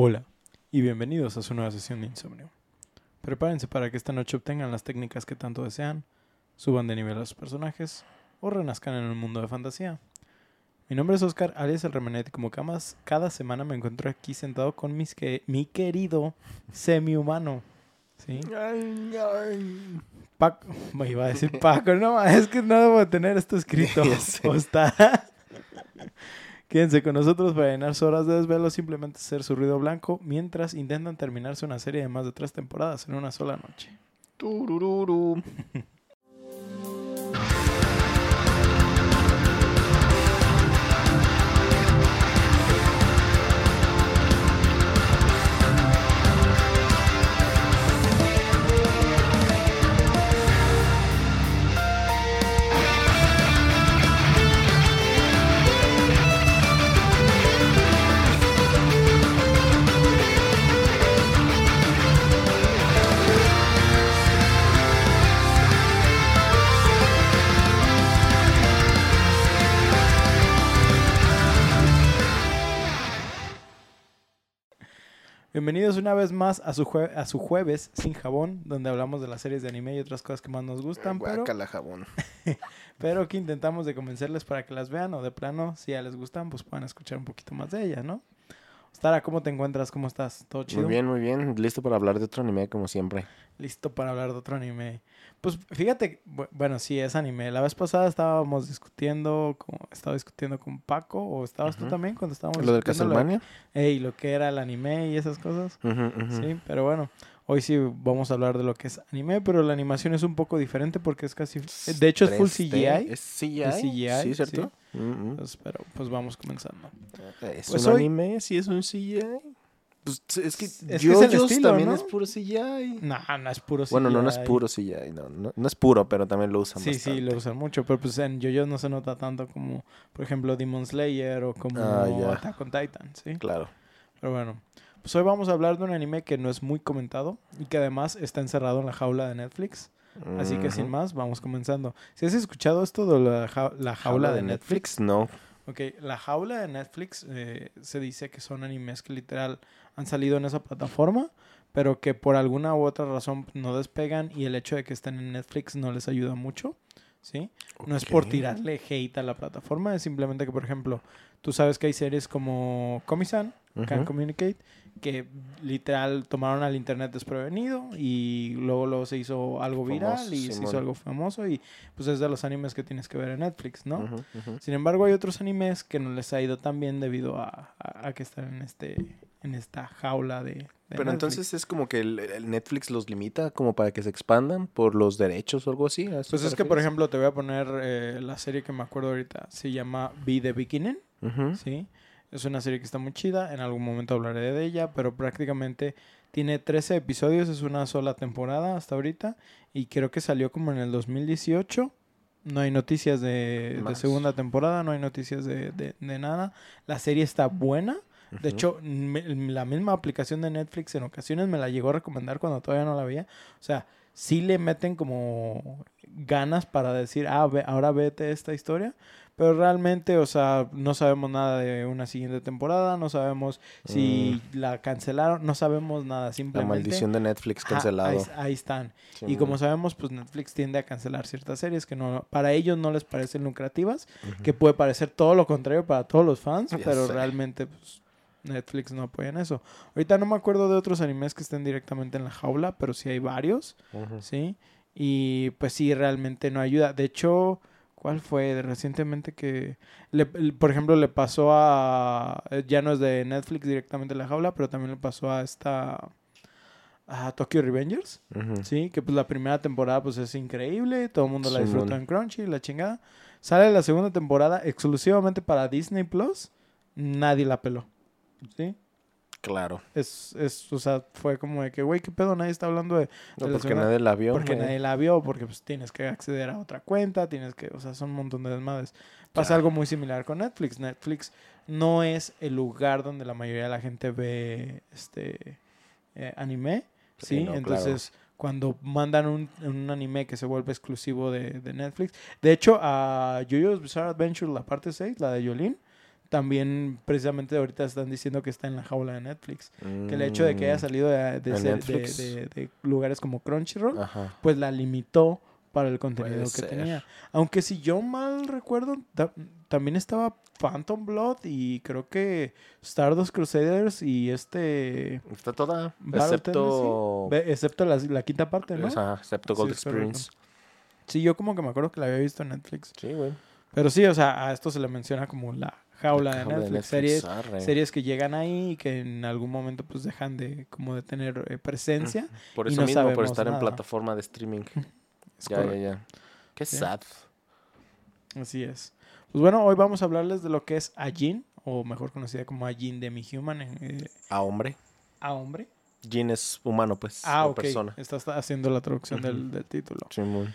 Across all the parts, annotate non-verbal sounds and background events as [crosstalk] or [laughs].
Hola y bienvenidos a su nueva sesión de insomnio. Prepárense para que esta noche obtengan las técnicas que tanto desean, suban de nivel a sus personajes o renazcan en un mundo de fantasía. Mi nombre es Oscar, alias el Remenet, y como camas, cada semana me encuentro aquí sentado con mis que, mi querido semi-humano. ¿Sí? Paco, me iba a decir Paco, no, es que no debo tener esto escrito. [laughs] ¿O está? Quédense con nosotros para llenar sus horas de desvelo, simplemente ser su ruido blanco, mientras intentan terminarse una serie de más de tres temporadas en una sola noche. Turururu. [laughs] Bienvenidos una vez más a su, jue- a su jueves sin jabón, donde hablamos de las series de anime y otras cosas que más nos gustan, pero, Guácala, jabón. [laughs] pero que intentamos de convencerles para que las vean o de plano, si ya les gustan, pues puedan escuchar un poquito más de ellas, ¿no? Stara, ¿cómo te encuentras? ¿Cómo estás? ¿Todo chido? Muy bien, muy bien. Listo para hablar de otro anime, como siempre. Listo para hablar de otro anime. Pues fíjate, bu- bueno, sí, es anime. La vez pasada estábamos discutiendo, como, estaba discutiendo con Paco, o estabas tú Ujú. también cuando estábamos ¿Lo del Castlevania? ey, lo que era el anime y esas cosas. Ujú, ujú. Sí, pero bueno, hoy sí vamos a hablar de lo que es anime, pero la animación es un poco diferente porque es casi... De hecho es full 3D. CGI. ¿Es CGI? Es CGI, Sí, ¿cierto? Mm. Entonces, pero pues vamos comenzando. ¿Es Pues un hoy- anime? ¿Sí es un CGI? Pues es que Es que el estilo, también ¿no? es puro CGI. No, no es puro CGI. Bueno, no, no es puro CGI. No, no, no es puro, pero también lo usan Sí, bastante. sí, lo usan mucho, pero pues en JoJo no se nota tanto como, por ejemplo, Demon Slayer o como Ah, ya. Attack on Titan, ¿sí? Claro. Pero bueno, pues hoy vamos a hablar de un anime que no es muy comentado y que además está encerrado en la jaula de Netflix. Así que sin más, vamos comenzando. Si has escuchado esto de la, ja- la jaula de Netflix, No. ok, la jaula de Netflix eh, se dice que son animes que literal han salido en esa plataforma, pero que por alguna u otra razón no despegan y el hecho de que estén en Netflix no les ayuda mucho, ¿sí? No es por tirarle hate a la plataforma, es simplemente que, por ejemplo, tú sabes que hay series como Comisan, Can. Communicate, que literal tomaron al internet desprevenido y luego, luego se hizo algo viral y se hizo algo famoso y pues es de los animes que tienes que ver en Netflix, ¿no? Sin embargo, hay otros animes que no les ha ido tan bien debido a, a- a que están en este en esta jaula de, de Pero Netflix. entonces es como que el, el Netflix los limita como para que se expandan por los derechos o algo así. ¿a eso Pues es que, por ejemplo, te voy a poner eh, la serie que me acuerdo ahorita. Se llama Be the Beginning. ¿sí? Es una serie que está muy chida, en algún momento hablaré de ella, pero prácticamente tiene 13 episodios, es una sola temporada hasta ahorita, y creo que salió como en el 2018. No hay noticias de, segunda temporada, no hay noticias de, de- de nada. La serie está buena. De hecho, me- la misma aplicación de Netflix en ocasiones me la llegó a recomendar cuando todavía no la veía. O sea, sí le meten como ganas para decir, ah, ve- ahora vete esta historia. Pero realmente, o sea, no sabemos nada de una siguiente temporada, no sabemos si la cancelaron, no sabemos nada, Mm. La simplemente... maldición de Netflix cancelado. ahí, ahí están. Y como sabemos, pues Netflix tiende a cancelar ciertas series que no para ellos no les parecen lucrativas, que puede parecer todo lo contrario para todos los fans, Ya pero sé. realmente pues, Netflix no apoya en eso. Ahorita no me acuerdo de otros animes que estén directamente en la jaula, pero sí hay varios. ¿sí? Y pues sí, realmente no ayuda. De hecho, ¿cuál fue recientemente que, le- por ejemplo, le pasó a, ya no es de Netflix directamente en la jaula, pero también le pasó a esta, a Tokyo Revengers? Sí, que pues la primera temporada pues es increíble, todo el mundo la disfrutó Simón. en Crunchy, la chingada. Sale la segunda temporada exclusivamente para Disney Plus, nadie la peló. ¿Sí? Claro. Es, es, o sea, fue como de que, güey, ¿qué pedo? Nadie está hablando de... No, de porque nadie la vio. Porque güey. nadie la vio, porque pues tienes que acceder a otra cuenta, tienes que, o sea, son un montón de desmadres. Pasa algo muy similar con Netflix. Netflix no es el lugar donde la mayoría de la gente ve este eh, anime, Sí, ¿sí? no, claro. Entonces, cuando mandan un, un anime que se vuelve exclusivo de, de Netflix. De hecho, a JoJo's Bizarre Adventure, la parte 6, la de Yolene, también precisamente ahorita están diciendo que está en la jaula de Netflix. Que el hecho de que haya salido de, de ¿En ser- de- Netflix? de- de lugares como Crunchyroll, Mm, Ajá. pues la limitó para el contenido Puede que ser. tenía. Aunque si yo mal recuerdo, ta- también estaba Phantom Blood y creo que Stardust Crusaders y este... Está toda, excepto... Excepto la, la quinta parte, ¿no? Ajá, excepto Gold Sí. Experience. Sí, yo como que me acuerdo que la había visto en Netflix. Sí, güey. Pero sí, o sea, a esto se le menciona como la jaula de Netflix. Series, arre. series que llegan ahí y que en algún momento pues dejan de como de tener eh, presencia. Por y eso no mismo, por estar en plataforma de streaming. Es Ya, ya, correcto. ya. Qué sad. Así es. Pues bueno, hoy vamos a hablarles de lo que es Ajin, o mejor conocida como Ajin de mi Human, eh, A hombre. a hombre. Jin es humano, pues. Ah, o persona. Estás haciendo la traducción del, del título. Simón.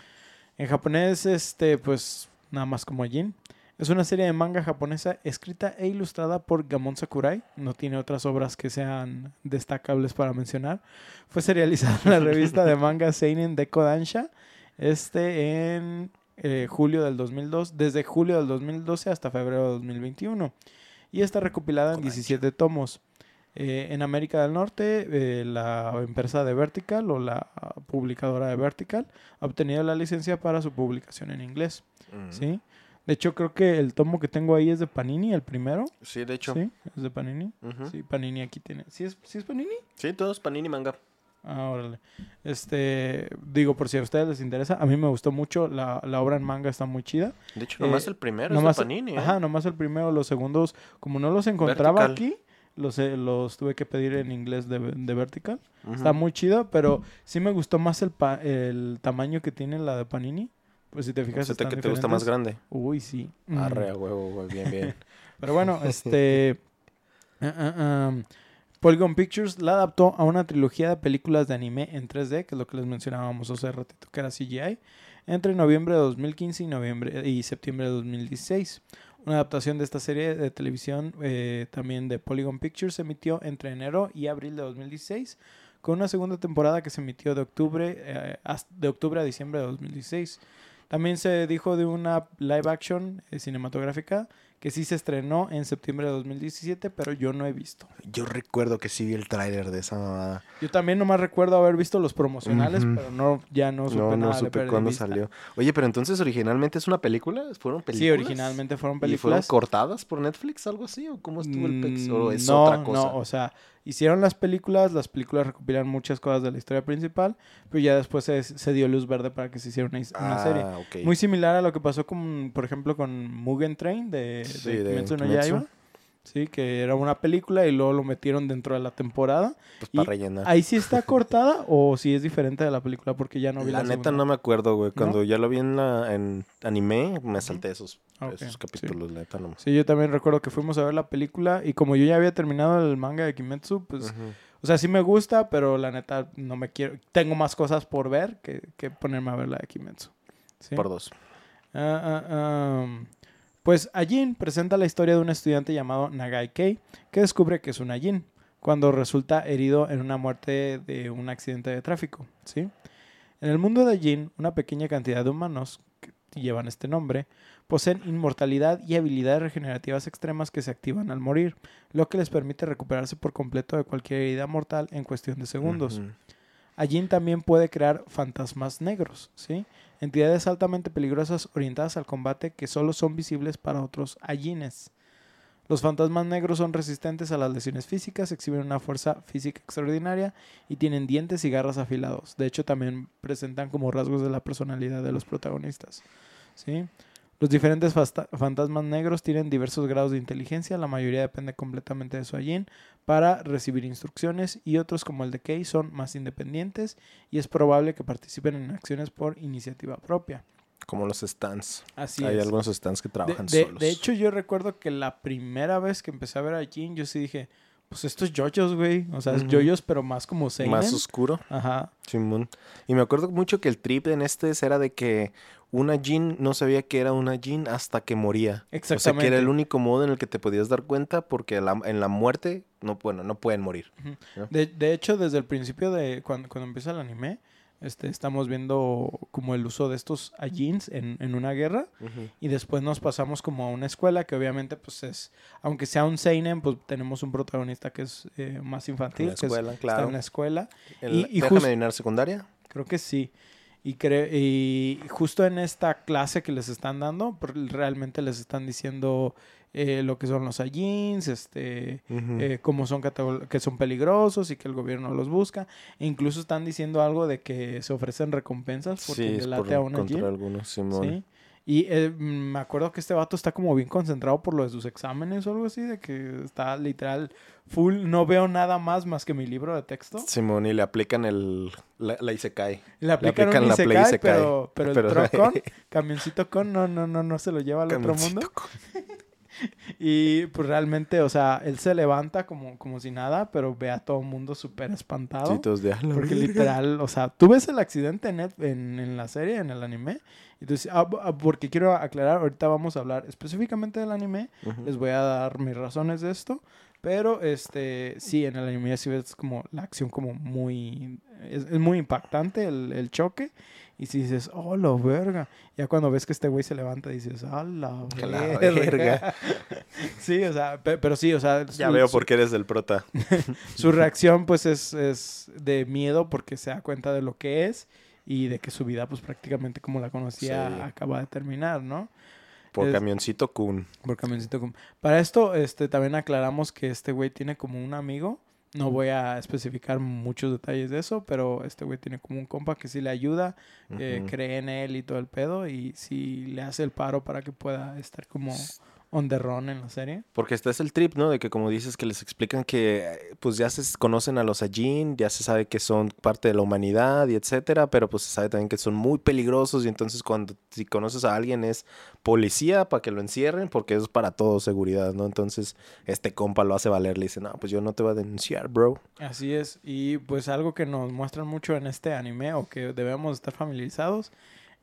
En japonés, este, pues nada más como Ajin. Es una serie de manga japonesa escrita e ilustrada por Gamon Sakurai. No tiene otras obras que sean destacables para mencionar. Fue serializada en la revista de [laughs] manga Seinen Deko Dansha este en eh, julio del 2002, desde julio del 2012 hasta febrero de 2021. Y está recopilada en Kodansha. 17 tomos. Eh, en América del Norte, eh, la empresa de Vertical o la publicadora de Vertical ha obtenido la licencia para su publicación en inglés. Mm. ¿sí? De hecho, creo que el tomo que tengo ahí es de Panini, el primero. Sí, de hecho. Sí, es de Panini. Sí, Panini aquí tiene. ¿Sí es, ¿Sí es Panini? Sí, todos panini manga. Ah, órale. Este, digo, por si a ustedes les interesa, a mí me gustó mucho. La, la obra en manga está muy chida. De hecho, nomás Eh, el primero nomás- es de panini, ¿eh? Ajá, nomás el primero, los segundos, como no los encontraba Vertical. aquí, los, eh, los tuve que pedir en inglés de, de Vertical. Está muy chido, pero sí me gustó más el, pa- el tamaño que tiene la de Panini. Pues si te fijas, sea, te- están que te gusta más grande. Uy, sí. Mm. Arre, a huevo, güey. Bien, bien. [laughs] Pero bueno, este. [laughs] ah, ah, Polygon Pictures la adaptó a una trilogía de películas de anime en 3D, que es lo que les mencionábamos hace ratito, que era CGI, entre noviembre de 2015 y, noviembre, y septiembre de 2016. Una adaptación de esta serie de televisión eh, también de Polygon Pictures se emitió entre enero y abril de 2016, con una segunda temporada que se emitió de octubre, eh, de octubre a diciembre de 2016. También se dijo de una live action eh, cinematográfica que sí se estrenó en septiembre de 2017, pero yo no he visto. Yo recuerdo que sí vi el tráiler de esa mamada. Yo también nomás recuerdo haber visto los promocionales, Ujú. pero no ya no supe No, no, nada supe cuándo salió. Oye, pero entonces originalmente es una película? ¿Fueron películas? Sí, originalmente fueron ¿Y fueron películas. cortadas por Netflix, algo así? ¿O cómo estuvo el pex? ¿O es Mm, no, otra cosa? No, o sea, hicieron las películas, las películas recopilan muchas cosas de la historia principal, pero ya después se, se dio luz verde para que se hiciera una, una serie. Ah, ok. Muy similar a lo que pasó con, por ejemplo, con Mugen Train de, Sí, de Kimetsu no Kimetsu. Yaiba. Sí, que era una película y luego lo metieron dentro de la temporada. Pues para rellenar. ¿Ahí sí está cortada [laughs] o si es diferente de la película? Porque ya no vi la, la neta segunda. no me acuerdo, güey. ¿No? Cuando ya lo vi en, la, en anime, me salté esos, Ah, esos sí. capítulos, la neta no. Sí, yo también recuerdo que fuimos a ver la película y como yo ya había terminado el manga de Kimetsu, pues, o sea, sí me gusta, pero la neta no me quiero, tengo más cosas por ver que, que ponerme a ver la de Kimetsu. ¿Sí? Por dos. Ah, ah, ah, pues Ajin presenta la historia de un estudiante llamado Nagai Kei que descubre que es un Ajin cuando resulta herido en una muerte de un accidente de tráfico. ¿sí? En el mundo de Ajin, una pequeña cantidad de humanos que llevan este nombre poseen inmortalidad y habilidades regenerativas extremas que se activan al morir, lo que les permite recuperarse por completo de cualquier herida mortal en cuestión de segundos. Ujú. Allí también puede crear fantasmas negros, ¿sí? Entidades altamente peligrosas orientadas al combate que solo son visibles para otros allines. Los fantasmas negros son resistentes a las lesiones físicas, exhiben una fuerza física extraordinaria y tienen dientes y garras afilados. De hecho, también presentan como rasgos de la personalidad de los protagonistas. ¿sí? Los diferentes fantasmas negros tienen diversos grados de inteligencia, la mayoría depende completamente de su allín para recibir instrucciones y otros como el de Kei son más independientes y es probable que participen en acciones por iniciativa propia. Como los stands. Así Hay es. algunos stands que De, trabajan de- solos. de hecho, yo recuerdo que la primera vez que empecé a ver a Jin, yo sí dije, pues esto es JoJo's, güey. O sea, es Ujú. JoJo's, pero más como seinen. más oscuro. Ajá. Simón. Y me acuerdo mucho que el trip en este era de que una Jin no sabía que era una Jin hasta que moría. O sea, que Exactamente. era el único modo en el que te podías dar cuenta porque la- en la muerte, no, bueno, no pueden morir. De, de hecho, desde el principio de cuando, cuando empieza el anime, este, estamos viendo como el uso de estos Ajins en, en una guerra y después nos pasamos como a una escuela que obviamente pues es, aunque sea un Seinen, pues tenemos un protagonista que es eh, más infantil, que claro. está en la escuela. y, y ¿Déjame secundaria? Creo que sí. Y, y justo en esta clase que les están dando, realmente les están diciendo eh, lo que son los jeans, este, eh, cómo son que son peligrosos y que el gobierno los busca. E incluso están diciendo algo de que se ofrecen recompensas porque sí, a una contra algunos, Simón. Y eh, me acuerdo que este vato está como bien concentrado por lo de sus exámenes o algo así, de que está literal full, no veo nada más más que mi libro de texto. Simón, y le aplican el, la, la Isekai. Le aplican, le aplican la Isekai, Pero, pero, el trocón, [laughs] camioncito con, no, no, no, no se lo lleva al otro mundo. [laughs] y pues realmente, o sea, él se levanta como, como si nada, pero ve a todo el mundo súper espantado. porque literal, o sea, tú ves el accidente en, en, en la serie, en el anime, entonces, ah, ah, porque quiero aclarar, ahorita vamos a hablar específicamente del anime, les voy a dar mis razones de esto, pero este, sí, en el anime sí ves como la acción como muy, es, muy impactante el, el, choque. Y si dices, oh, la verga. Ya cuando ves que este güey se levanta, dices, oh, la verga. [laughs] sí, o sea, pero, sí, o sea. Ya veo por qué eres el prota. [laughs] su reacción, pues, es, es de miedo porque se da cuenta de lo que es y de que su vida, pues prácticamente como la conocía, acaba de terminar, ¿no? Por Camioncito Kun. Por Camioncito Kun. Para esto, este, también aclaramos que este güey tiene como un amigo. No voy a especificar muchos detalles de eso, pero este güey tiene como un compa que sí le ayuda, cree en él y todo el pedo, y sí le hace el paro para que pueda estar como on the run en la serie. Porque este es el trip, ¿no? De que como dices que les explican que pues ya se conocen a los Ajin, ya se sabe que son parte de la humanidad y etcétera, pero pues se sabe también que son muy peligrosos y entonces cuando si conoces a alguien es policía para que lo encierren porque es para todo seguridad, ¿no? Entonces este compa lo hace valer, le dice, no, pues yo no te voy a denunciar, bro. Así es, y pues algo que nos muestran mucho en este anime o que debemos estar familiarizados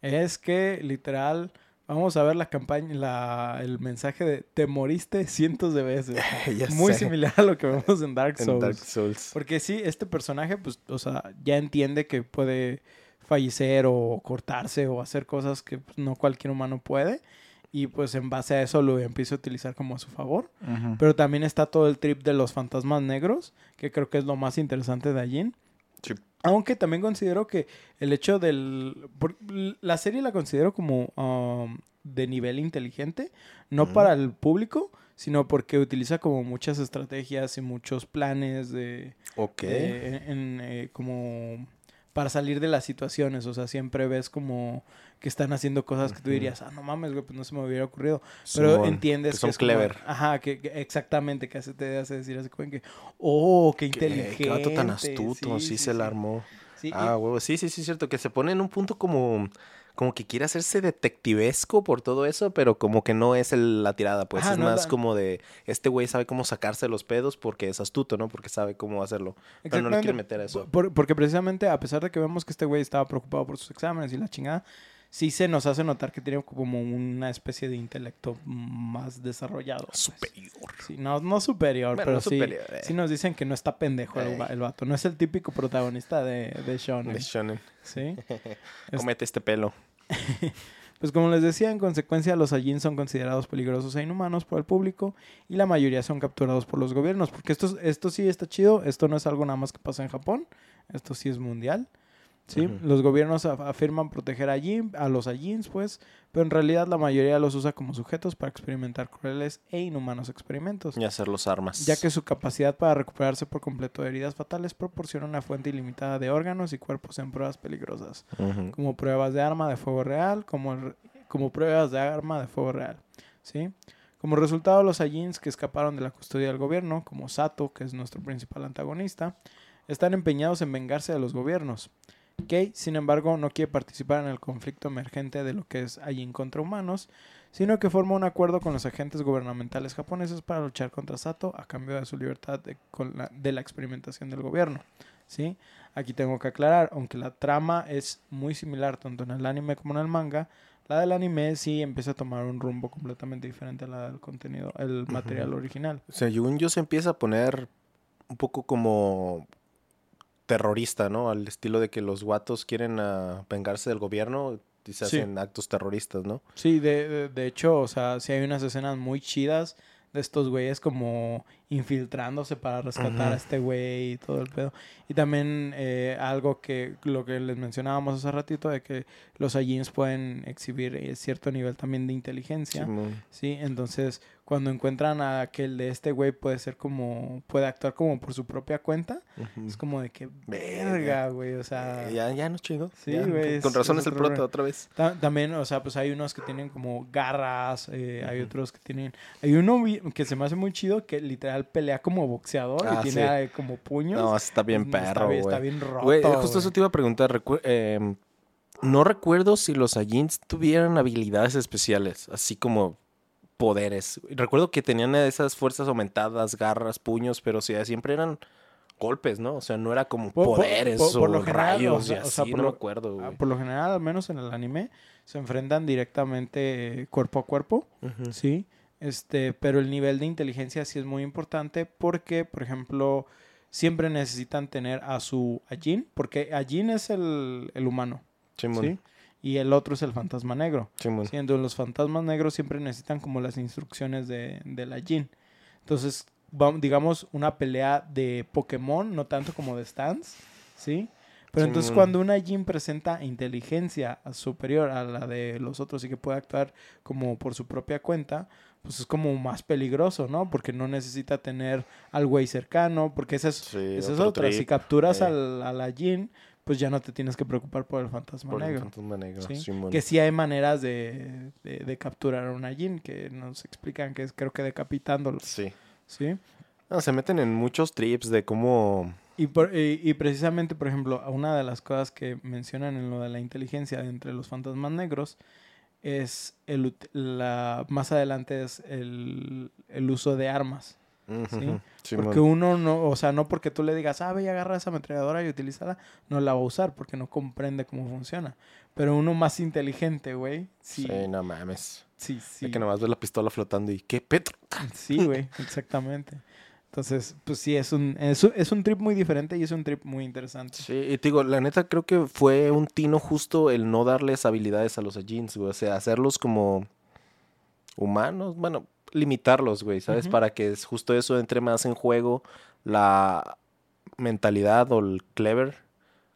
es que literal Vamos a ver la campaña, la, el mensaje de te moriste cientos de veces. [laughs] Muy similar a lo que vemos en Dark Souls. Dark Souls. Porque sí, este personaje, pues, o sea, ya entiende que puede fallecer o cortarse o hacer cosas que pues, no cualquier humano puede. Y pues en base a eso lo empieza a utilizar como a su favor. Pero también está todo el trip de los fantasmas negros, que creo que es lo más interesante de allí. Sí. Aunque también considero que el hecho del... La serie la considero como um, de nivel inteligente, no para el público, sino porque utiliza como muchas estrategias y muchos planes de... Ok. en, eh, como para salir de las situaciones. O sea, siempre ves como que están haciendo cosas que tú dirías, ah, no mames, güey, pues no se me hubiera ocurrido. Pero entiendes que, son clever. ajá, que, exactamente, que hace, te hace decir así como que, oh, qué inteligente. Qué, gato tan astuto, sí, se la armó. ah, huevo, sí, sí, sí, cierto, que se pone en un punto como como que quiere hacerse detectivesco por todo eso, pero como que no es la tirada, pues es más como de este güey sabe cómo sacarse los pedos porque es astuto, ¿no? Porque sabe cómo hacerlo. Pero no le quiere meter a eso. porque precisamente a pesar de que vemos que este güey estaba preocupado por sus exámenes y la chingada, sí se nos hace notar que tiene como una especie de intelecto más desarrollado. Pues. Superior. Sí, no, no superior, pero sí, eh. sí nos dicen que no está pendejo el, el, vato. No es el típico protagonista de, de Shonen. De Shonen. Sí. [laughs] Comete este pelo. [laughs] Pues como les decía, en consecuencia los Ajin son considerados peligrosos e inhumanos por el público y la mayoría son capturados por los gobiernos, porque esto, esto sí está chido, esto no es algo nada más que pasa en Japón, esto sí es mundial. ¿Sí? Los gobiernos afirman proteger a, a los Ajins, pues, pero en realidad la mayoría los usa como sujetos para experimentar crueles e inhumanos experimentos. Y hacer los armas. Ya que su capacidad para recuperarse por completo de heridas fatales proporciona una fuente ilimitada de órganos y cuerpos en pruebas peligrosas, como pruebas de arma de fuego real, como, como pruebas de arma de fuego real. ¿sí? Como resultado, los Ajins que escaparon de la custodia del gobierno, como Sato, que es nuestro principal antagonista, están empeñados en vengarse de los gobiernos. Kei, sin embargo, no quiere participar en el conflicto emergente de lo que es Ajin contra humanos, sino que forma un acuerdo con los agentes gubernamentales japoneses para luchar contra Sato a cambio de su libertad de, la, experimentación del gobierno. ¿sí? Aquí tengo que aclarar, aunque la trama es muy similar tanto en el anime como en el manga, la del anime sí empieza a tomar un rumbo completamente diferente a la del contenido, el material original. O sea, yo se empieza a poner un poco como terrorista, ¿no? Al estilo de que los guatos quieren ah, vengarse del gobierno y se Sí. hacen actos terroristas, ¿no? Sí, de, de, de hecho, o sea, sí hay unas escenas muy chidas de estos güeyes como infiltrándose para rescatar a este güey y todo el pedo. Y también eh, algo que lo que les mencionábamos hace ratito de que los Ajins pueden exhibir eh, cierto nivel también de inteligencia. Simón. Sí, entonces cuando encuentran a aquel de este güey puede ser como, puede actuar como por su propia cuenta. Es como de que Verga. güey, o sea... Eh, ya, ya nos chingó. Sí, Ya, güey, Con es- razón es es el prota otra vez. Ta- También, o sea, pues hay unos que tienen como garras, eh, hay otros que tienen... Hay uno que se me hace muy chido que literal pelea como boxeador Ah, y tiene sí. eh, como puños. No, está bien Está perro, güey. Está bien roto, Güey, justo eso te iba a preguntar. em, no recuerdo si los Ajins tuvieran habilidades especiales, así como poderes. Recuerdo que tenían esas fuerzas aumentadas, garras, puños, pero o sea, siempre eran golpes, ¿no? O sea, no era como Por- poderes por- por o lo general, rayos o sea- y o así, sea, por no lo- me acuerdo, Ah, güey. Por lo general, al menos en el anime, se enfrentan directamente eh, cuerpo a cuerpo. Sí, este, pero el nivel de inteligencia sí es muy importante porque, por ejemplo, siempre necesitan tener a su Ajin, porque Ajin es el, el humano, Simón, ¿sí? Y el otro es el fantasma negro. Entonces los fantasmas negros siempre necesitan como las instrucciones de, de la Jin. Entonces, digamos, una pelea de Pokémon, no tanto como de stands, ¿sí? Pero entonces cuando una Jin presenta inteligencia superior a la de los otros y que puede actuar como por su propia cuenta, pues es como más peligroso, ¿no? Porque no necesita tener al güey cercano, porque esa es, Sí, esa es otro otra. Si capturas sí. al- a la Jin, pues ya no te tienes que preocupar por el fantasma por el negro. fantasma negro, Sí. Que sí hay maneras de, de, de capturar a una Jin, que nos explican que es creo que decapitándolo, Sí. ¿sí? No, se meten en muchos trips de cómo... Y, por- y, y precisamente, por ejemplo, una de las cosas que mencionan en lo de la inteligencia de entre los fantasmas negros es el, la, más adelante es el, el uso de armas. Ujú, Simón. Porque uno no, o sea, no porque tú le digas, ah, ve y agarra esa ametralladora y utilízala, no la va a usar porque no comprende cómo funciona. Pero uno más inteligente, güey, sí, Sí, no mames. sí, sí. De que nomás ves la pistola flotando y ¿qué Petro? Sí, güey, [laughs] exactamente. Entonces, pues sí, es un, es, es un trip muy diferente y es un trip muy interesante. Sí, y te digo, la neta creo que fue un tino justo el no darles habilidades a los Ajins, güey. O sea, hacerlos como humanos, bueno, limitarlos, güey, ¿sabes? Para que justo eso entre más en juego la mentalidad o el clever,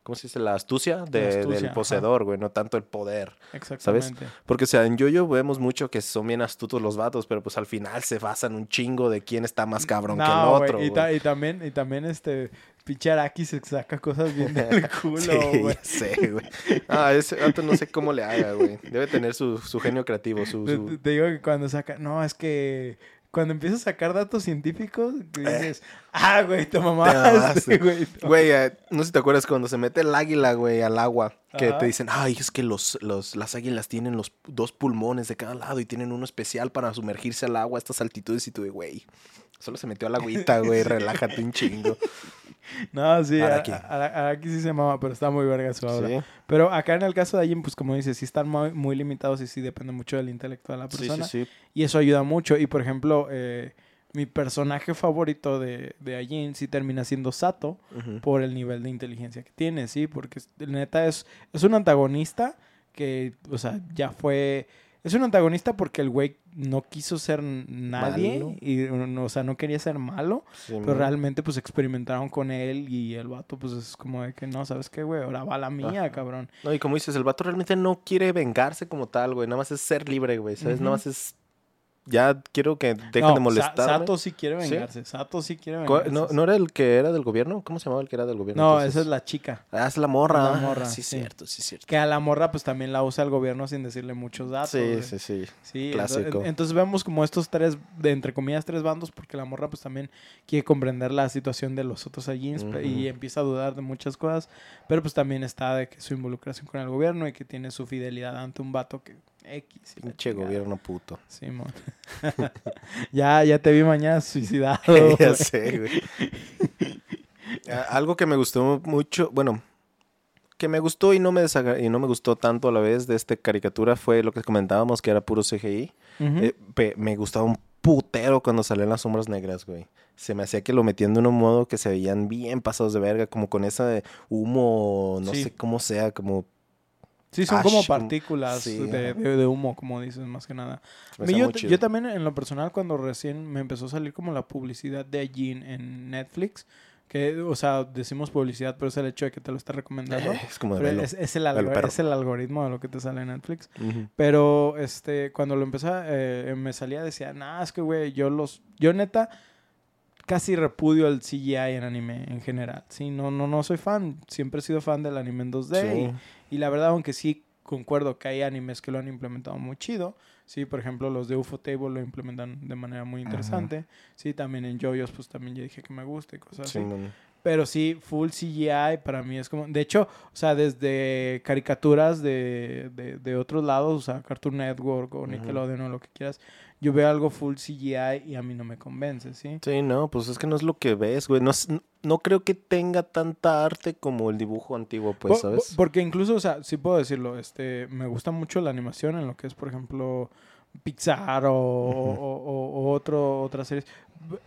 ¿cómo se dice? La astucia, de- astucia, del poseedor, güey, no tanto el poder. Exactamente. Porque, o sea, en Yoyo vemos mucho que son bien astutos los vatos, pero pues al final se basan un chingo de quién está más cabrón que el otro. y, güey. ta- y también, y también este pinche Araki se saca cosas bien [laughs] del culo, Sí, güey. ya sé, güey. Ah, ese vato no sé cómo le haga, güey. Debe tener su, su genio creativo, su... Te, su- te- te digo que cuando saca, no, es que cuando empiezas a sacar datos científicos, que dices, ah, güey, te mamaste, mamaste. [laughs] güey. Güey, eh, no sé si te acuerdas cuando se mete el águila, güey, al agua. Que Ajá. te dicen, ay, es que los, los, las águilas tienen los dos pulmones de cada lado y tienen uno especial para sumergirse al agua a estas altitudes. Y tú de, güey, solo se metió al agüita, güey, relájate un chingo. No, sí, Araki. Araki sí se mama, pero está muy verga su obra. Sí, Pero acá en el caso de Ajin, pues como dices, sí están muy, muy limitados y sí depende mucho del intelecto de la persona. sí, sí. Y eso ayuda mucho. Y por ejemplo, eh, mi personaje favorito de, de Ajin sí termina siendo Sato por el nivel de inteligencia que tiene, ¿sí? Porque neta es, es un antagonista que, o sea, ya fue... Es un antagonista porque el güey no quiso ser nadie Malo. y, no- o sea, no quería ser malo, Sí, pero man. realmente pues experimentaron con él y el vato pues es como de que no, ¿sabes qué, güey? Ahora va la mía, cabrón. No, y como dices, el vato realmente no quiere vengarse como tal, güey. Nada más es ser libre, güey. ¿Sabes? Nada Ujú. más es. Ya quiero que dejen No, de molestar. Sato sí quiere ¿Sí? vengarse. Sato sí quiere ¿Cuál- vengarse. ¿No, ¿No era el que era del gobierno? ¿Cómo se llamaba el que era del gobierno? No, entonces? esa es la chica. Ah, es la morra. La morra, Sí, sí. cierto, sí, cierto. Que a la morra pues también la usa el gobierno sin decirle muchos datos. Sí, sí, sí. Sí, Clásico. ento- entonces vemos como estos tres, de entre comillas, tres bandos, porque la morra pues también quiere comprender la situación de los otros allí y empieza a dudar de muchas cosas, pero pues también está de que su involucración con el gobierno y que tiene su fidelidad ante un vato que X. Pinche gobierno puto. Simón. [laughs] ya, ya te vi mañana suicidado. [laughs] ya sé, güey. Algo que me gustó mucho, bueno, que me gustó y no me y no me gustó tanto a la vez de esta caricatura fue lo que comentábamos que era puro CGI. Eh, me gustaba un putero cuando salían las sombras negras, güey. Se me hacía que lo metían de un modo que se veían bien pasados de verga, como con ese humo, no Sí. sé cómo sea, como... Sí, son Ash, como partículas sí, de, de- de humo, como dices, más que nada. me yo, yo también, en lo personal, cuando recién me empezó a salir como la publicidad de Jean en Netflix, que, o sea, decimos publicidad, pero es el hecho de que te lo está recomendando. Eh, es como de velo. es, es el Velo, algor- perro. es el algoritmo de lo que te sale en Netflix. Pero este, cuando lo empecé, eh, me salía, decía, nah, es que güey, yo los, yo neta, casi repudio el CGI en anime en general. Sí, no, no, no soy fan. Siempre he sido fan del anime en 2D. Sí. Y, y la verdad, aunque sí concuerdo que hay animes que lo han implementado muy chido. Sí, por ejemplo, los de UFO Table lo implementan de manera muy interesante. Sí, también en JoJo's, pues también ya dije que me gusta y cosas Sí, así. man. Pero sí, full CGI para mí es como... De hecho, o sea, desde caricaturas de, de, de otros lados, o sea, Cartoon Network o. Nickelodeon o lo que quieras, yo veo algo full CGI y a mí no me convence, ¿sí? Sí, no, pues es que no es lo que ves, güey. No, es- no creo que tenga tanta arte como el dibujo antiguo, pues, ¿sabes? Porque incluso, o sea, sí puedo decirlo, este, me gusta mucho la animación en lo que es, por ejemplo, Pixar o, o- o- o otro, otras series.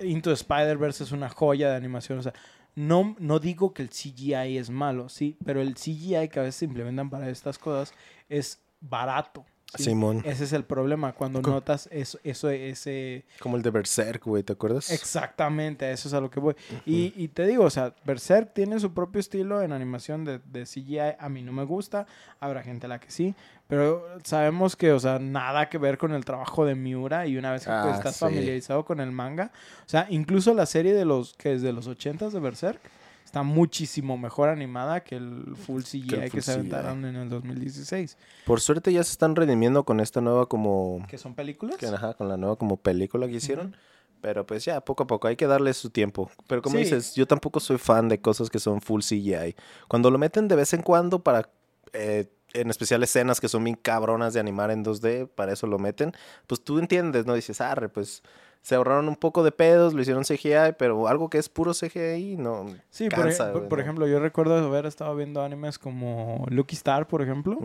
Into Spider-Verse es una joya de animación, o sea, no, no digo que el CGI es malo, sí, pero el CGI que a veces implementan para estas cosas es barato. ¿Sí? Simón. Ese es el problema, cuando Co- notas eso, eso, ese... Como el de Berserk, güey, ¿te acuerdas? Exactamente, eso es a lo que voy. Y, y te digo, o sea, Berserk tiene su propio estilo en animación de, de CGI. A mí no me gusta, habrá gente a la que sí. Pero sabemos que, o sea, nada que ver con el trabajo de Miura. Y una vez que pues, Ah, estás sí. familiarizado con el manga, o sea, incluso la serie de los que es de los 80 de Berserk está muchísimo mejor animada que el full CGI que, full se CGI. aventaron en el 2016. Por suerte ya se están redimiendo con esta nueva como... ¿Que son películas? que, ajá, con la nueva como película que hicieron. Pero pues ya, poco a poco, hay que darle su tiempo. Pero como Sí. dices, yo tampoco soy fan de cosas que son full CGI. Cuando lo meten de vez en cuando para... eh, en especial escenas que son bien cabronas de animar en 2D, para eso lo meten, pues tú entiendes, ¿no? Dices, arre, pues se ahorraron un poco de pedos, lo hicieron CGI, pero algo que es puro CGI, no. Sí, cansa, por- por ejemplo, yo recuerdo haber estado viendo animes como Lucky Star, por ejemplo,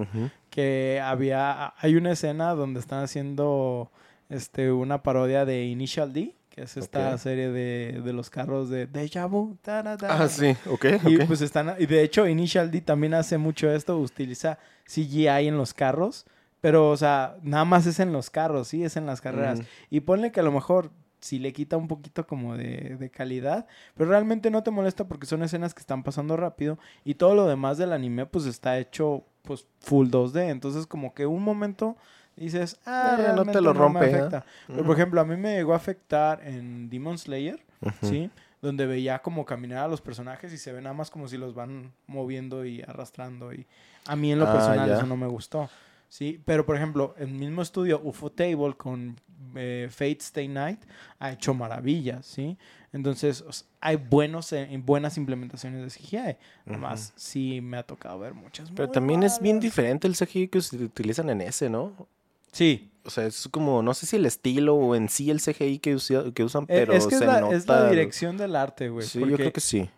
que había, hay una escena donde están haciendo este, una parodia de Initial D, que es esta serie de, de los carros de Deja Vu. tara, tara, Ah, tara. sí, ok, Y ok. pues están, y de hecho Initial D también hace mucho esto, utiliza CGI en los carros, pero o sea, nada más es en los carros, sí, es en las carreras. Y ponle que a lo mejor sí le quita un poquito como de, de calidad, pero realmente no te molesta porque son escenas que están pasando rápido y todo lo demás del anime pues está hecho pues full 2D, entonces como que un momento dices, ah, Eh, no te lo me rompe, ¿eh? afecta. Pero por ejemplo, a mí me llegó a afectar en Demon Slayer. ¿sí? Donde veía como caminar a los personajes y se ve nada más como si los van moviendo y arrastrando. Y a mí en lo Ah, personal ya. eso no me gustó. Sí, pero por ejemplo, el mismo estudio UFO Table con eh, Fate Stay Night ha hecho maravillas, ¿sí? Entonces, o sea, hay buenos, eh, buenas implementaciones de CGI. Además, sí me ha tocado ver muchas Pero también es bien diferente el CGI que se utilizan en ese, ¿no? Sí, O sea, es como, no sé si el estilo o en sí el CGI que, usa- que usan, pero es que es se la, nota. es la dirección del arte, güey. Sí, yo creo que sí.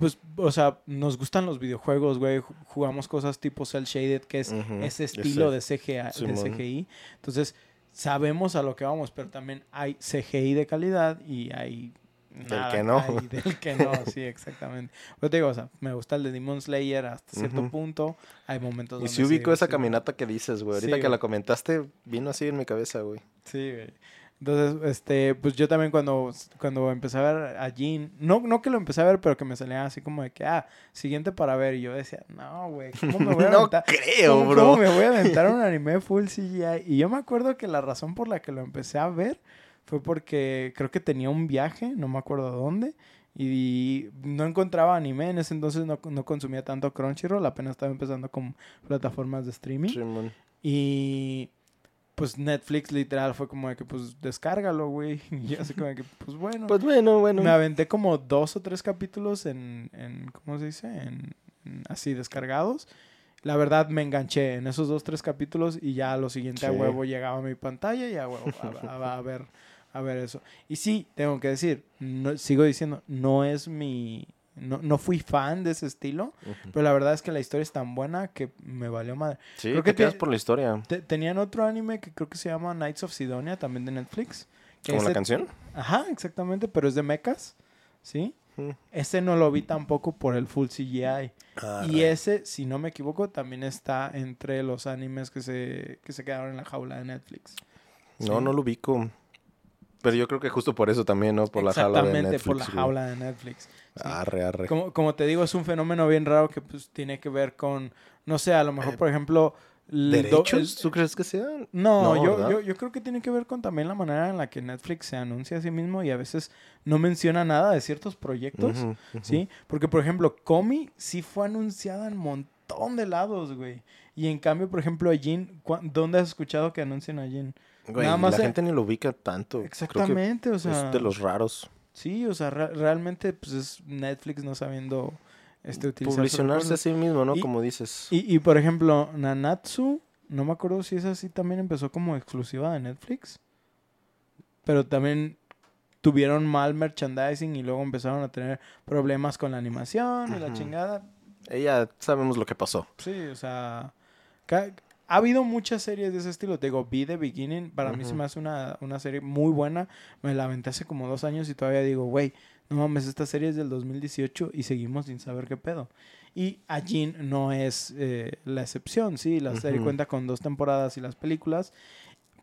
Pues, o sea, nos gustan los videojuegos, güey. ju- Jugamos cosas tipo Cell Shaded, que es ese estilo de CGI, de. CGI. Entonces, sabemos a lo que vamos, pero también hay CGI de calidad y hay... nada que no. hay del que no, [laughs] sí, exactamente. Pero te digo, o sea, me gusta el de Demon Slayer hasta cierto punto. Hay momentos Y donde sí ubico digo, esa caminata que dices, güey. Ahorita Sí, que la comentaste, vino así en mi cabeza, güey. Sí, güey. Entonces, este, pues yo también cuando, cuando empecé a ver a Jean, no, no que lo empecé a ver, pero que me salía así como de que, ah, siguiente para ver. Y yo decía, no, güey, ¿cómo me voy a [laughs] no aventar? creo, ¿Cómo, bro. cómo me voy a aventar un [laughs] anime full CGI? Y yo me acuerdo que la razón por la que lo empecé a ver fue porque creo que tenía un viaje, no me acuerdo a dónde, y no encontraba anime. En ese entonces no, no consumía tanto Crunchyroll, apenas estaba empezando con plataformas de streaming. Y pues Netflix literal fue como de que pues descárgalo, güey. [laughs] Y yo así como de que pues bueno. Pues bueno, bueno. Me aventé como dos o tres capítulos en, en ¿cómo se dice? En, en así descargados. La verdad me enganché en esos dos, tres capítulos y ya lo siguiente a huevo llegaba a mi pantalla y a huevo a, a- a ver, a ver eso. Y sí, tengo que decir, no, sigo diciendo, no es mi... No, no fui fan de ese estilo, pero la verdad es que la historia es tan buena que me valió madre. Sí, creo te que quedas te- por la historia. Te- tenían otro anime que creo que se llama Knights of Sidonia, también de Netflix, ¿Como la canción? Ajá, exactamente, pero es de mechas, ¿sí? Ese no lo vi tampoco por el full CGI. Ah, Y ese, si no me equivoco, también está entre los animes que se, que se quedaron en la jaula de Netflix. No, no lo ubico. Pero yo creo que justo por eso también, ¿no? Por la jaula de Exactamente, Netflix. por la güey. jaula de Netflix. sí. Arre, arre. Como, como te digo, es un fenómeno bien raro que pues tiene que ver con, no sé, a lo mejor, Eh, por ejemplo... do- ¿Derechos? ¿Tú crees que sean? No, No, yo, yo, yo creo que tiene que ver con también la manera en la que Netflix se anuncia a sí mismo y a veces no menciona nada de ciertos proyectos. ¿sí? Porque, por ejemplo, Comi sí fue anunciada en un montón de lados, güey. Y en cambio, por ejemplo, a Jin, ¿cuá- ¿dónde has escuchado que anuncien a Jin? Güey, Nada más la en- gente ni lo ubica tanto. Creo que Exactamente, o sea... es de los raros. Sí, o sea, re- realmente pues es Netflix no sabiendo este, utilizar Publicionarse a sí mismo, ¿no? Y- Como dices. Y, y por ejemplo, Nanatsu, no me acuerdo si esa sí también empezó como exclusiva de Netflix. Pero también tuvieron mal merchandising y luego empezaron a tener problemas con la animación y la chingada. Ella sabemos lo que pasó. Sí, o sea, ha habido muchas series de ese estilo. Te digo, Be The Beginning, para mí se me hace una, una serie muy buena. Me la aventé hace como dos años y todavía digo, güey, no mames, esta serie es del 2018 y seguimos sin saber qué pedo. Y Ajin no es eh, la excepción, sí, la serie cuenta con dos temporadas y las películas.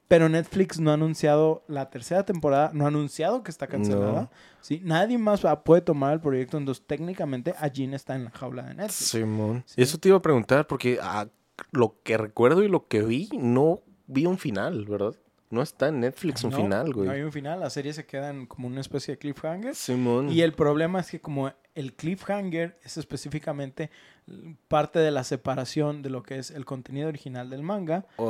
Pero Netflix no ha anunciado la tercera temporada, no ha anunciado que está cancelada. No. ¿sí? Nadie más puede tomar el proyecto, entonces técnicamente Ajin está en la jaula de Netflix. Simón. Sí. Eso te iba a preguntar porque ah, lo que recuerdo y lo que vi, no vi un final, ¿verdad? No está en Netflix un No, final, güey. No hay un final, la serie se queda en como una especie de cliffhanger. Simón. Y el problema es que como el cliffhanger es específicamente parte de la separación de lo que es el contenido original del manga y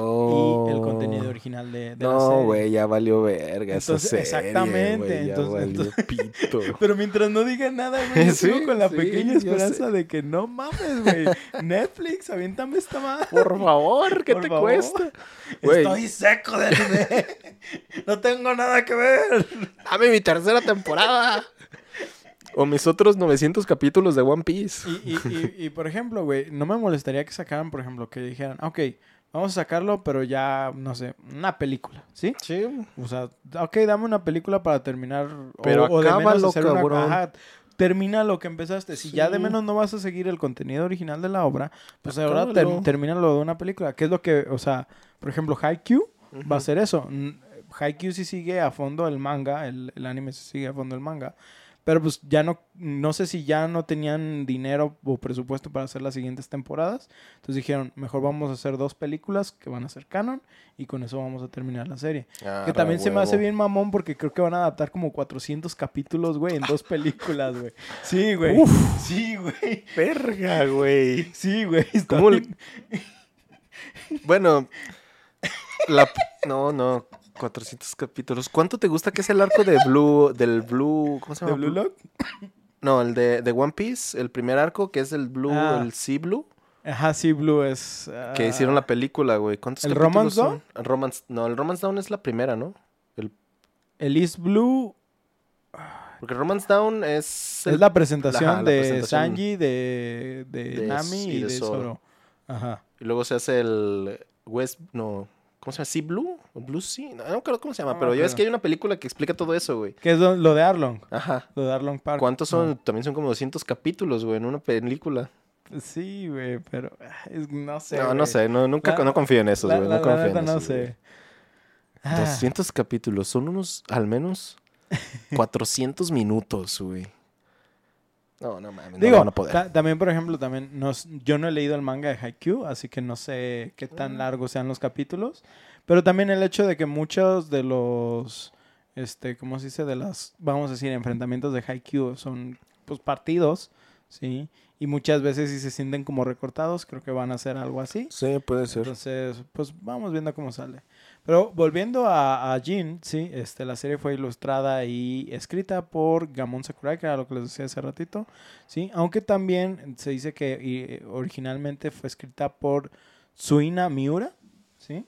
el contenido original de, de la serie. Oh. No, güey, ya valió verga esa Entonces, serie, exactamente, ya entonces- valió entonces- pito. [laughs] Pero mientras no diga nada, güey, [laughs] Sí, sigo con la sí, pequeña esperanza de que no mames, güey. Netflix, aviéntame esta madre. Por favor, ¿qué Por te favor. cuesta? Estoy seco de [laughs] no tengo nada que ver. dame mi tercera temporada. O mis otros 900 capítulos de One Piece. Y, y, y, y, por ejemplo, güey, no me molestaría que sacaran, por ejemplo, que dijeran, ok, vamos a sacarlo, pero ya, no sé, una película, ¿sí? Sí. O sea, ok, dame una película para terminar. o- Pero o, de menos acábalo, hacer una- cabrón. termina lo que empezaste. Si ya de Sí. menos no vas a seguir el contenido original de la obra, pues ahora ter- Acábalo. termina lo de una película. ¿Qué es lo que, o sea, por ejemplo, Haikyuu va a ser eso. Haikyuu sí sigue a fondo el manga, el, el anime sí sigue a fondo el manga. Pero pues ya no, no sé si ya no tenían dinero o presupuesto para hacer las siguientes temporadas. Entonces dijeron, mejor vamos a hacer dos películas que van a ser canon y con eso vamos a terminar la serie. Ah, que también se me hace bien mamón porque creo que van a adaptar como 400 capítulos, güey, en dos películas, güey. Sí, güey. Sí, güey. Verga, güey. Sí, güey. está ¿Cómo le- bien- [laughs] Bueno, la... no, no, 400 capítulos. ¿Cuánto te gusta que es el arco de Blue, del Blue, ¿cómo se ¿De llama? Blue Lock? No, el de, de One Piece, el primer arco, que es el Blue, Ah. el Sea Blue, Ajá, sí, Blue es... que ah, hicieron la película, güey. ¿Cuántos ¿El capítulos Romance son? El Romance, no, el Romance Down es la primera, ¿no? El East Blue Porque Romance Down es... es la presentación Ajá, la de presentación Sanji, de, de, de Nami y, y de de Zoro. Zoro. Ajá. Y luego se hace el West, no, ¿cómo se llama? Sea Blue, o Blue Sea, no, acuerdo cómo se llama, No me pero ves acuerdo. que hay una película que explica todo eso, güey. Que es lo, de Arlong. Ajá. Lo de Arlong Park. ¿Cuántos son? También son como 200 capítulos, güey, en una película. Sí, güey, pero ah, es- no sé. no, no sé, no, nunca La- no confío en esos, La, güey. No la confío en neta no sé. Ah, 200 capítulos, son unos, al menos, 400 minutos, güey. No, no mames, no Digo, lo van a poder. ta- también, por ejemplo, también nos, yo no he leído el manga de Haikyuu, así que no sé qué tan Mm. largos sean los capítulos. Pero también el hecho de que muchos de los, este, ¿cómo se dice? De las, vamos a decir, enfrentamientos de Haikyuu son, pues, partidos, ¿sí? Y muchas veces si se sienten como recortados, creo que van a hacer algo así. Sí, puede ser. Entonces, pues vamos viendo cómo sale. Pero volviendo a, a Jin, sí, este, la serie fue ilustrada y escrita por Gamon Sakurai, que era lo que les decía hace ratito, sí, aunque también se dice que y, originalmente fue escrita por Suina Miura, sí,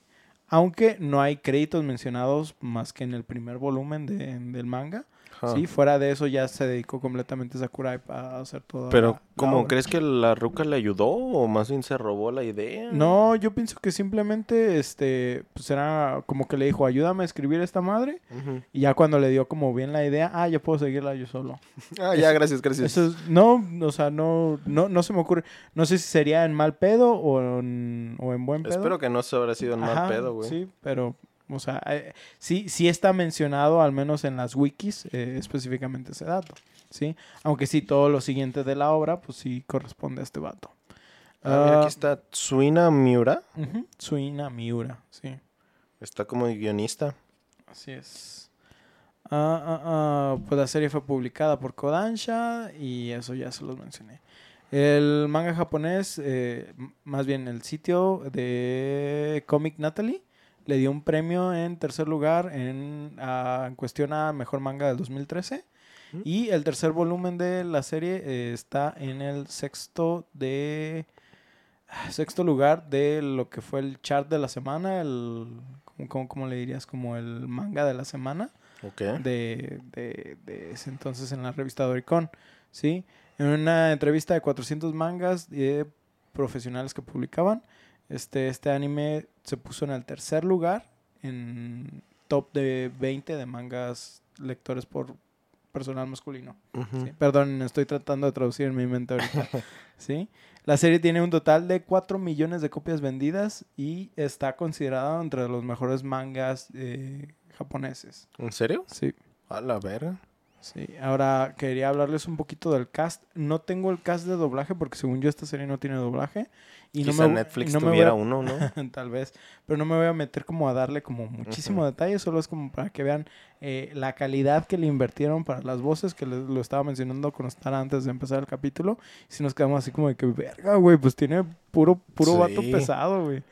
aunque no hay créditos mencionados más que en el primer volumen de- del manga. Ajá. Sí, fuera de eso ya se dedicó completamente Sakurai a hacer todo. Pero, ¿cómo crees que la ruca le ayudó o más bien se robó la idea? No, yo pienso que simplemente, este, pues era como que le dijo, ayúdame a escribir esta madre. Ujú. Y ya cuando le dio como bien la idea, ah, ya puedo seguirla yo solo. [laughs] Ah, ya, gracias, gracias. Eso es- no, o sea, no, no, no se me ocurre. No sé si sería en mal pedo o en, o en buen pedo. Espero que no se habrá sido en mal Ajá, pedo, güey. Sí, pero, o sea, eh, sí, sí está mencionado, al menos en las wikis, eh, específicamente ese dato, ¿sí? Aunque sí, todo lo siguiente de la obra, pues sí corresponde a este vato. Ah, mira, Ah, aquí está Suina Miura. ujú, Suina Miura, sí, Está como guionista. así es. Ah, ah, ah, pues la serie fue publicada por Kodansha y eso ya se los mencioné. El manga japonés, eh, más bien el sitio de Comic Natalie, le dio un premio en tercer lugar en, en cuestión a Mejor Manga del 2013. Mm. Y el tercer volumen de la serie eh, está en el sexto de sexto lugar de lo que fue el chart de la semana, el ¿cómo, cómo- le dirías? Como el manga de la semana Ok. de, de, de ese entonces en la revista Doricon, ¿sí? En una entrevista de 400 mangas de profesionales que publicaban, este, este anime se puso en el tercer lugar en top de 20 de mangas lectores por personal masculino. Ujú. Sí, Perdón, estoy tratando de traducir en mi mente ahorita. [laughs] ¿Sí? La serie tiene un total de 4 millones de copias vendidas y está considerada entre los mejores mangas eh, japoneses. ¿En serio? Sí. A la verga. Sí, ahora quería hablarles un poquito del cast. No tengo el cast de doblaje porque según yo esta serie no tiene doblaje. Y Quizá no me, Netflix no me tuviera a- uno, ¿no? [laughs] Tal vez, pero no me voy a meter como a darle como muchísimo detalle, solo es como para que vean eh, la calidad que le invirtieron para las voces, que les- lo estaba mencionando con Star antes de empezar el capítulo, y si nos quedamos así como de que, verga, güey, pues tiene puro, puro vato Sí. pesado, güey.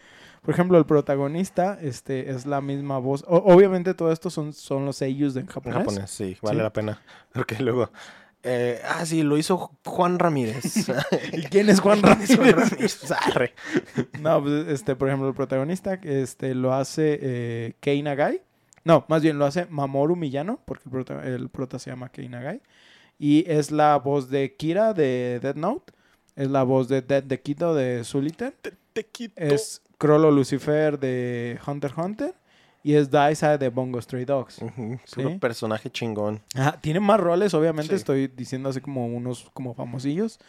Por ejemplo, el protagonista este, es la misma voz. O- obviamente todo esto son, son los sellos en En japonés. japonés, sí, vale Sí. la pena. [laughs] Porque luego. eh, ah, sí, lo hizo Juan Ramírez. [laughs] ¿Y quién es Juan ¿Quién es [laughs] Juan Ramírez? Ramírez? Arre. No, pues, este, por ejemplo, el protagonista este, lo hace eh, Kei Nagai. No, más bien lo hace Mamoru Miyano, porque el prota, el prota se llama Kei Nagai. Y es la voz de Kira de Dead Note. Es la voz de Dead de Kido de Suliter. Te quito. Es Crollo Lucifer de Hunter x Hunter. Y es Daisa de Bongo Stray Dogs. Ujú, Puro Sí. personaje chingón. Ajá, tiene más roles, obviamente. Sí. Estoy diciendo así como unos como famosillos.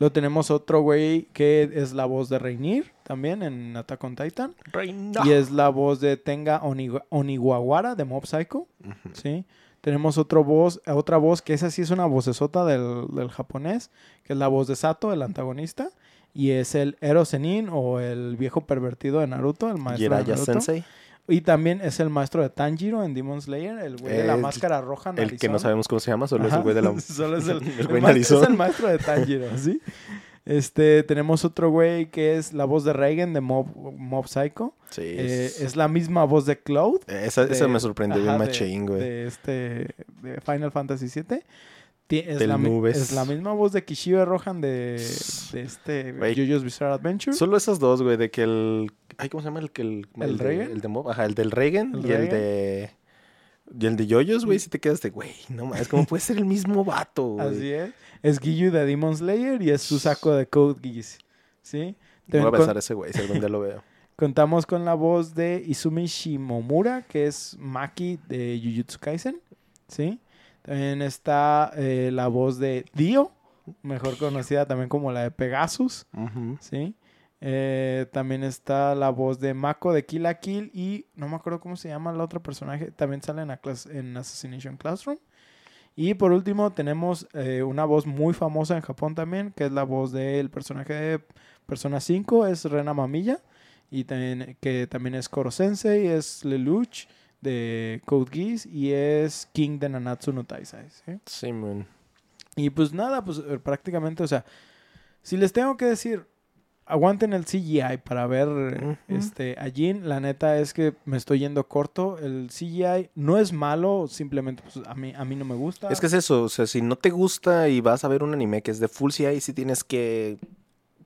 Lo tenemos otro güey que es la voz de Reinir también en Attack on Titan. Reina. Y es la voz de Tenga Oniwa- Oniwawara de Mob Psycho. ¿sí? Tenemos otro voz, otra voz que esa sí es una vocesota del, del japonés, que es la voz de Sato, el antagonista. Y es el Ero Zenin o el viejo pervertido de Naruto, el maestro de Naruto. Sensei. Y también es el maestro de Tanjiro en Demon Slayer, el güey de la El- máscara roja El que no narizón. sabemos cómo se llama, solo es el güey de la. [laughs] Solo es el, [laughs] el el güey ma- es narizón. el maestro de Tanjiro, ¿sí? Este, tenemos otro güey que es la voz de Reigen de Mob, Mob Psycho. Sí. Eh, es- es la misma voz de Cloud. Esa, esa de- me sorprendió bien de- machín, güey. De este, de Final Fantasy VII. Es Del la, es la misma voz de Kishibe Rohan de, de este. JoJo's Bizarre Adventure. Solo esos dos, güey, de que el... Ay, ¿cómo se llama? El, que el, ¿El de-? El de Mob. Ajá, el del Regen ¿El y el de... Y el de Yoyos, güey, si te quedas de, güey, no mames, ¿cómo puede ser el mismo vato, [laughs] güey? Así es. Es Giyu de Demon Slayer y es Susako de Code Geass. ¿Sí? Voy a con- besar ese güey, si algún día lo veo. [laughs] contamos con la voz de Izumi Shimomura, que es Maki de Jujutsu Kaisen. ¿Sí? También está eh, la voz de Dio, mejor conocida también como la de Pegasus. ¿sí? Eh, también está la voz de Mako de Kill la Kill y no me acuerdo cómo se llama el otro personaje. También sale en Assassination Classroom. Y por último tenemos eh, una voz muy famosa en Japón también, que es la voz del personaje de Persona 5, es Rena Mamilla. Y también, que también es Koro Sensei, es Lelouch de Code Geass y es King de Nanatsu no Taisai. ¿sí? Sí, man. Y pues nada, pues eh, prácticamente, o sea, si les tengo que decir, aguanten el CGI para ver este a Jin, la neta es que me estoy yendo corto. El CGI no es malo, simplemente pues, a mí a mí no me gusta. Es que es eso, o sea, si no te gusta y vas a ver un anime que es de full CI, sí tienes que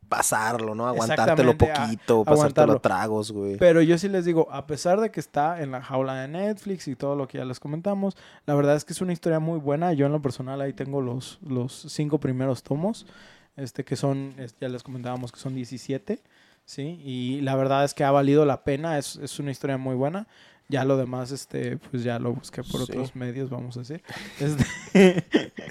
pasarlo, ¿no? Aguantártelo Exactamente, a- poquito, pasártelo a tragos, güey. Pero yo sí les digo, a pesar de que está en la jaula de Netflix y todo lo que ya les comentamos, la verdad es que es una historia muy buena. Yo en lo personal ahí tengo los, los cinco primeros tomos, este que son, ya les comentábamos que son 17, ¿sí? Y la verdad es que ha valido la pena, es, es una historia muy buena. Ya lo demás, este, pues ya lo busqué por Sí. otros medios, vamos a decir. [laughs] Este- [laughs]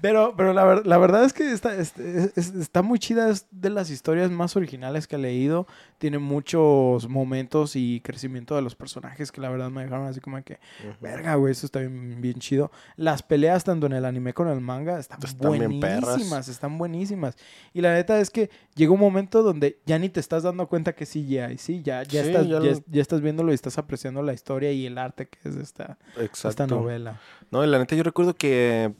pero, pero la, ver- la verdad es que está, es- es- está muy chida, es de las historias más originales que he leído. Tiene muchos momentos y crecimiento de los personajes que la verdad me dejaron así como que, verga, güey, eso está bien, bien chido. Las peleas tanto en el anime como en el manga están, buenísimas, están buenísimas. Y la neta es que llega un momento donde ya ni te estás dando cuenta que sí, ya, y sí, ya, ya, Sí, estás, ya ya, lo- ya estás y estás apreciando la historia y el arte que es esta, Exacto. esta novela. No, y la neta yo recuerdo que,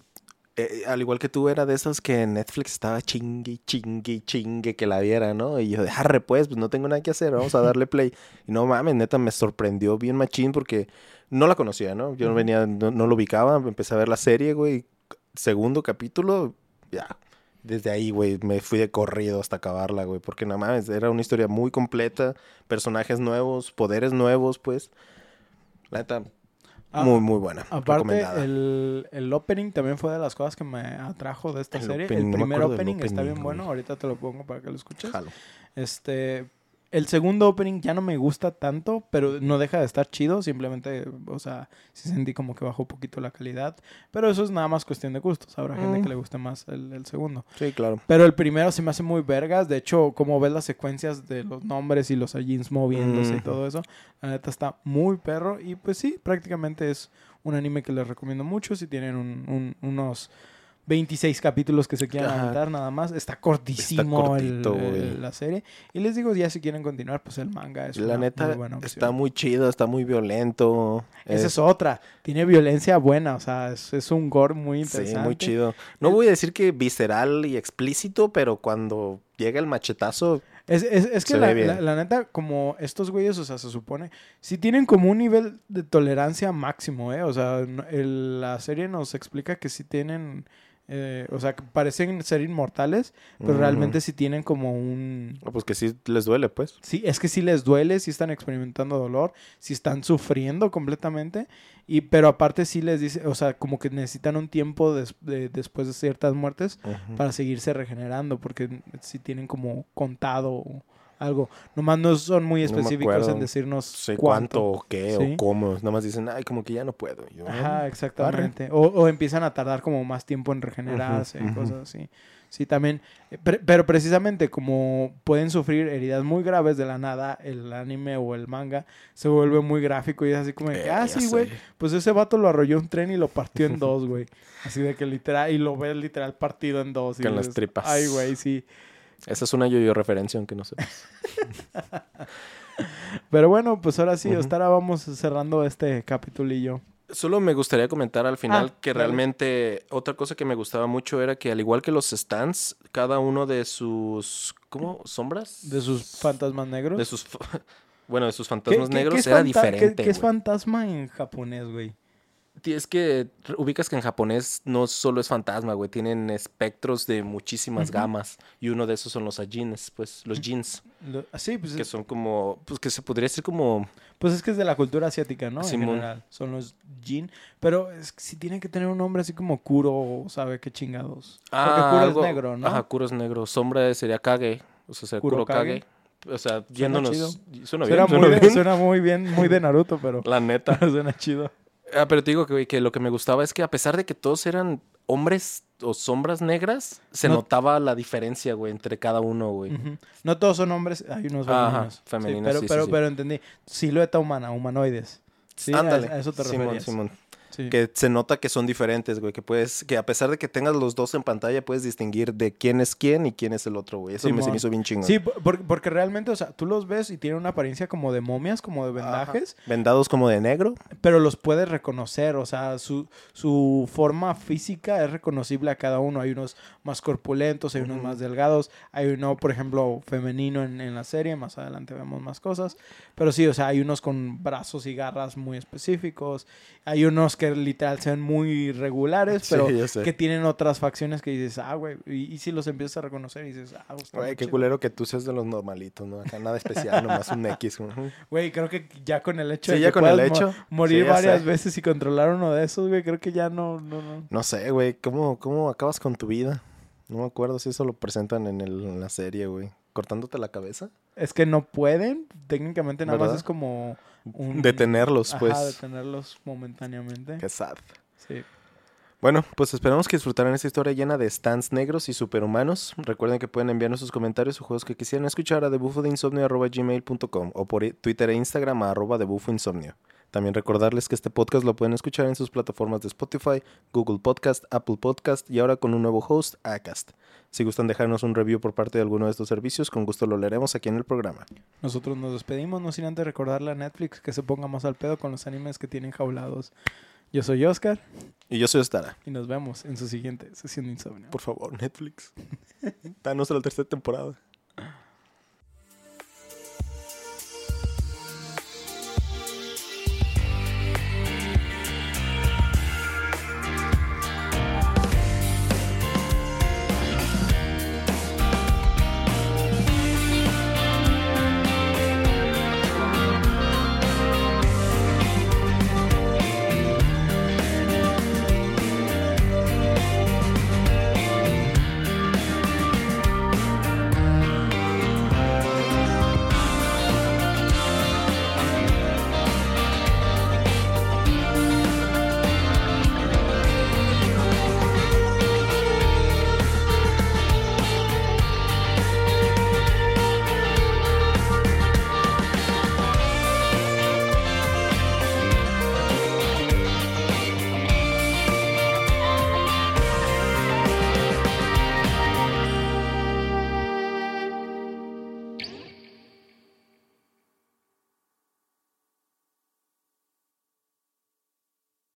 eh, al igual que tú, era de esas que Netflix estaba chingue, chingue, chingue que la viera, ¿no? Y yo, de, arre pues, pues no tengo nada que hacer, vamos a darle play. Y no mames, neta me sorprendió bien machín porque no la conocía, ¿no? Yo no venía, no, no lo ubicaba, empecé a ver la serie, güey. Segundo capítulo, ya. Desde ahí, güey, me fui de corrido hasta acabarla, güey. Porque no mames, era una historia muy completa, personajes nuevos, poderes nuevos, pues. La neta, Ah, muy, muy buena. Aparte, el, el opening también fue de las cosas que me atrajo de esta El serie. opening, el primer opening, está bien bueno. Ahorita te lo pongo para que lo escuches. Jalo. Este, el segundo opening ya no me gusta tanto, pero no deja de estar chido. Simplemente, o sea, sí sentí como que bajó un poquito la calidad. Pero eso es nada más cuestión de gustos. Habrá gente Mm. que le guste más el, el segundo. Sí, claro. Pero el primero se me hace muy vergas. De hecho, como ves las secuencias de los nombres y los jeans moviéndose y todo eso, la neta está muy perro. Y pues sí, prácticamente es un anime que les recomiendo mucho. Si tienen un- un- unos 26 capítulos que se quieran Ajá. aventar nada más. Está cortísimo cortito, el- la serie. Y les digo, ya si quieren continuar, pues el manga es La una neta, muy buena está muy chido, está muy violento. Esa es otra. Tiene violencia buena. O sea, es, es un gore muy interesante. Sí, muy chido. No voy a decir que visceral y explícito, pero cuando llega el machetazo, Es, es, es que la, la- la neta, como estos güeyes, o sea, se supone, si tienen como un nivel de tolerancia máximo, ¿eh? O sea, el- la serie nos explica que si tienen, eh, o sea, parecen ser inmortales, pero realmente sí tienen como un... pues que sí les duele, pues. Sí, es que sí les duele, sí están experimentando dolor, sí están sufriendo completamente, y pero aparte sí les dice, o sea, como que necesitan un tiempo des- de- después de ciertas muertes Ujú. para seguirse regenerando, porque si tienen como contado algo. Nomás no son muy específicos en decirnos sé cuánto. cuánto, o qué Sí. o cómo. Nada más dicen, ay, como que ya no puedo. Y yo, Ajá, "Ah, exactamente. O, o empiezan a tardar como más tiempo en regenerarse y ujú. cosas así. Sí, también. eh, pre- pero precisamente como pueden sufrir heridas muy graves de la nada, el anime o el manga se vuelve muy gráfico y es así como de que, eh, ah, sí, güey, sé". pues ese vato lo arrolló un tren y lo partió en [laughs] dos, güey. Así de que literal, y lo ves literal partido en dos. y Con las dices, tripas. Ay, güey, sí. Esa es una yo-yo referencia, aunque no sé. [laughs] Pero bueno, pues ahora sí, hasta ahora vamos cerrando este capitulillo. Solo me gustaría comentar al final Ah, que realmente otra cosa que me gustaba mucho era que al igual que los stands, cada uno de sus ¿cómo? sombras De sus fantasmas negros. de sus [laughs] bueno, de sus ¿Qué- fantasmas qué- negros qué era diferente. ¿Qué, qué es güey. fantasma en japonés, güey? Es que ubicas que en japonés no solo es fantasma, güey, tienen espectros de muchísimas gamas y uno de esos son los ajines, pues los jeans, Lo- ah, sí, pues que es, son como pues que se podría decir como pues es que es de la cultura asiática, ¿no? En Simón. general. Son los jin. Pero es que si tiene que tener un nombre así como Kuro, ¿sabe qué chingados? Porque Ah, Kuro algo- es negro, ¿no? Ajá, Kuro es negro. Sombra sería Kage. O sea, Kuro Kuro, Kage. Kage. O sea, yéndonos. Suena bien, Suena, suena muy, bien. suena muy bien, muy de Naruto, pero [laughs] La neta. [laughs] suena chido. Ah, pero te digo que, que lo que me gustaba es que a pesar de que todos eran hombres o sombras negras, se No- notaba la diferencia, güey, entre cada uno, güey. No todos son hombres, hay unos Ajá, femeninos. Sí, femeninos, pero, sí, sí, pero, sí. pero entendí. Silueta humana, humanoides. Sí, a- Ándale. a eso te Simón, referías. Simón. Sí. Que se nota que son diferentes, güey. Que puedes, que a pesar de que tengas los dos en pantalla, puedes distinguir de quién es quién y quién es el otro, güey. Eso me, se me hizo bien chingón. Sí, por- porque, realmente, o sea, tú los ves y tienen una apariencia como de momias, como de vendajes, Vendados como de negro. pero los puedes reconocer, o sea, su, su forma física es reconocible a cada uno. Hay unos más corpulentos, hay unos más delgados, hay uno, por ejemplo, femenino en, en la serie, más adelante vemos más cosas, pero sí, o sea, hay unos con brazos y garras muy específicos, hay unos que que literal se ven muy regulares, pero que tienen otras facciones que dices, ah, güey. Y, y si los empiezas a reconocer y dices, ah, Güey, qué chido. culero que tú seas de los normalitos, ¿no? Acá nada especial, nomás un X. Güey, creo que ya con el hecho Sí, de ya que con el puedas mo- hecho. morir Sí, varias sé. veces y controlar uno de esos, güey, creo que ya no, no, no. No sé, güey, ¿cómo, ¿cómo acabas con tu vida? No me acuerdo si eso lo presentan en, el- en la serie, güey. ¿Cortándote la cabeza? Es que no pueden, técnicamente nada más ¿Verdad? es como un... Detenerlos, Ajá, pues. detenerlos momentáneamente. Qué sad. Sí. Bueno, pues esperamos que disfrutaran esta historia llena de stands negros y superhumanos. Recuerden que pueden enviarnos sus comentarios o juegos que quisieran escuchar a debufodeinsomnio.gmail.com o por Twitter e Instagram a arroba debufoinsomnio. También recordarles que este podcast lo pueden escuchar en sus plataformas de Spotify, Google Podcast, Apple Podcast y ahora con un nuevo host, Acast. Si gustan dejarnos un review por parte de alguno de estos servicios, con gusto lo leeremos aquí en el programa. Nosotros nos despedimos, no sin antes recordarle a Netflix que se ponga más al pedo con los animes que tienen jaulados. Yo soy Oscar Y yo soy Stara. y nos vemos en su siguiente sesión de insomnio. Por favor, Netflix. [laughs] Danos la tercera temporada.